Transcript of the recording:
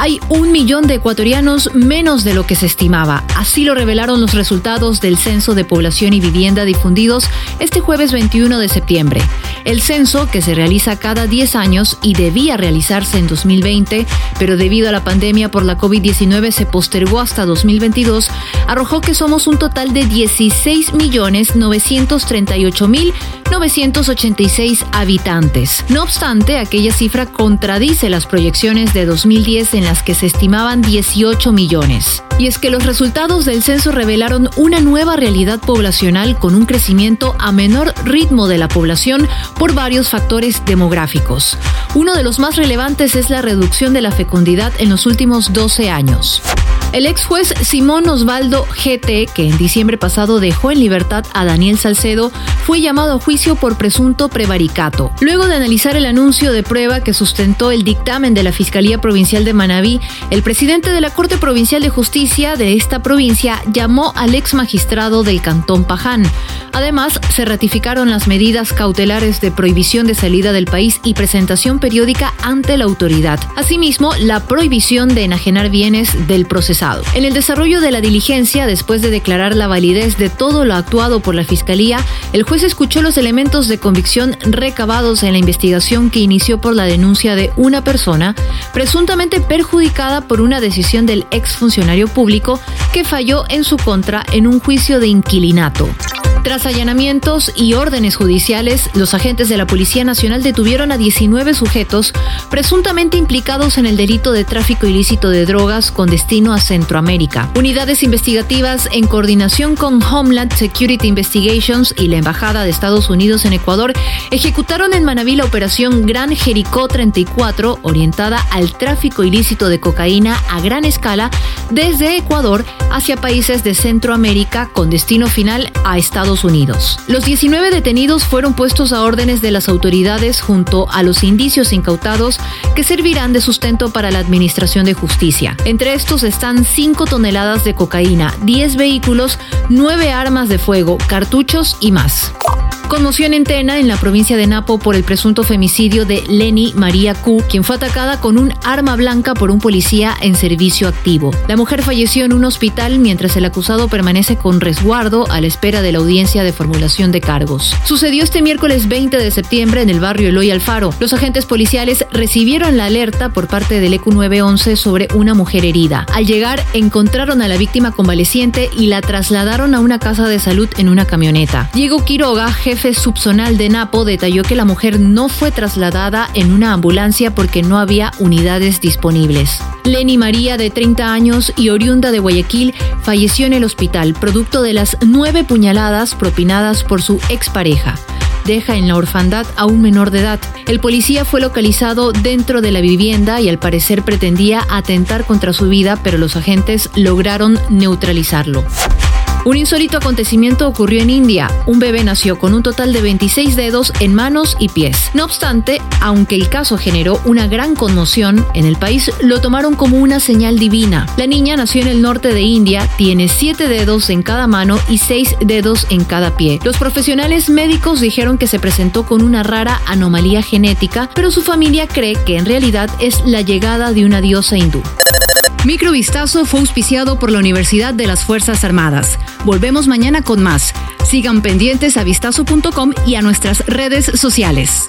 hay un millón de ecuatorianos menos de lo que se estimaba. Así lo revelaron los resultados del Censo de Población y Vivienda difundidos este jueves 21 de septiembre. El censo, que se realiza cada 10 años y debía realizarse en 2020, pero debido a la pandemia por la COVID-19 se postergó hasta 2022, arrojó que somos un total de 16.938.986 habitantes. No obstante, aquella cifra contradice las proyecciones de 2010 en las que se estimaban 18 millones. Y es que los resultados del censo revelaron una nueva realidad poblacional con un crecimiento a menor ritmo de la población por varios factores demográficos. Uno de los más relevantes es la reducción de la fecundidad en los últimos 12 años. El ex juez Simón Osvaldo GT, que en diciembre pasado dejó en libertad a Daniel Salcedo, fue llamado a juicio por presunto prevaricato. Luego de analizar el anuncio de prueba que sustentó el dictamen de la Fiscalía Provincial de Manabí, el presidente de la Corte Provincial de Justicia de esta provincia llamó al ex magistrado del Cantón Paján. Además, se ratificaron las medidas cautelares de prohibición de salida del país y presentación periódica ante la autoridad. Asimismo, la prohibición de enajenar bienes del proceso en el desarrollo de la diligencia, después de declarar la validez de todo lo actuado por la Fiscalía, el juez escuchó los elementos de convicción recabados en la investigación que inició por la denuncia de una persona presuntamente perjudicada por una decisión del exfuncionario público que falló en su contra en un juicio de inquilinato. Tras allanamientos y órdenes judiciales, los agentes de la Policía Nacional detuvieron a 19 sujetos presuntamente implicados en el delito de tráfico ilícito de drogas con destino a Centroamérica. Unidades investigativas en coordinación con Homeland Security Investigations y la Embajada de Estados Unidos en Ecuador ejecutaron en Manabí la operación Gran Jericó 34 orientada al tráfico ilícito de cocaína a gran escala desde Ecuador hacia países de Centroamérica con destino final a Estados Unidos. Los 19 detenidos fueron puestos a órdenes de las autoridades junto a los indicios incautados que servirán de sustento para la Administración de Justicia. Entre estos están 5 toneladas de cocaína, 10 vehículos, 9 armas de fuego, cartuchos y más. Conmoción en Tena, en la provincia de Napo, por el presunto femicidio de Lenny María Q, quien fue atacada con un arma blanca por un policía en servicio activo. La mujer falleció en un hospital mientras el acusado permanece con resguardo a la espera de la audiencia de formulación de cargos. Sucedió este miércoles 20 de septiembre en el barrio Eloy Alfaro. Los agentes policiales recibieron la alerta por parte del ECU 911 sobre una mujer herida. Al llegar, encontraron a la víctima convaleciente y la trasladaron a una casa de salud en una camioneta. Diego Quiroga, jefe jefe subzonal de Napo detalló que la mujer no fue trasladada en una ambulancia porque no había unidades disponibles. Lenny María, de 30 años y oriunda de Guayaquil, falleció en el hospital producto de las nueve puñaladas propinadas por su expareja deja en la orfandad a un menor de edad. El policía fue localizado dentro de la vivienda y al parecer pretendía atentar contra su vida, pero los agentes lograron neutralizarlo. Un insólito acontecimiento ocurrió en India. Un bebé nació con un total de 26 dedos en manos y pies. No obstante, aunque el caso generó una gran conmoción, en el país lo tomaron como una señal divina. La niña nació en el norte de India, tiene 7 dedos en cada mano y 6 dedos en cada pie. Los profesionales médicos dijeron que se presentó con una rara anomalía genética, pero su familia cree que en realidad es la llegada de una diosa hindú. Microvistazo fue auspiciado por la Universidad de las Fuerzas Armadas. Volvemos mañana con más. Sigan pendientes a vistazo.com y a nuestras redes sociales.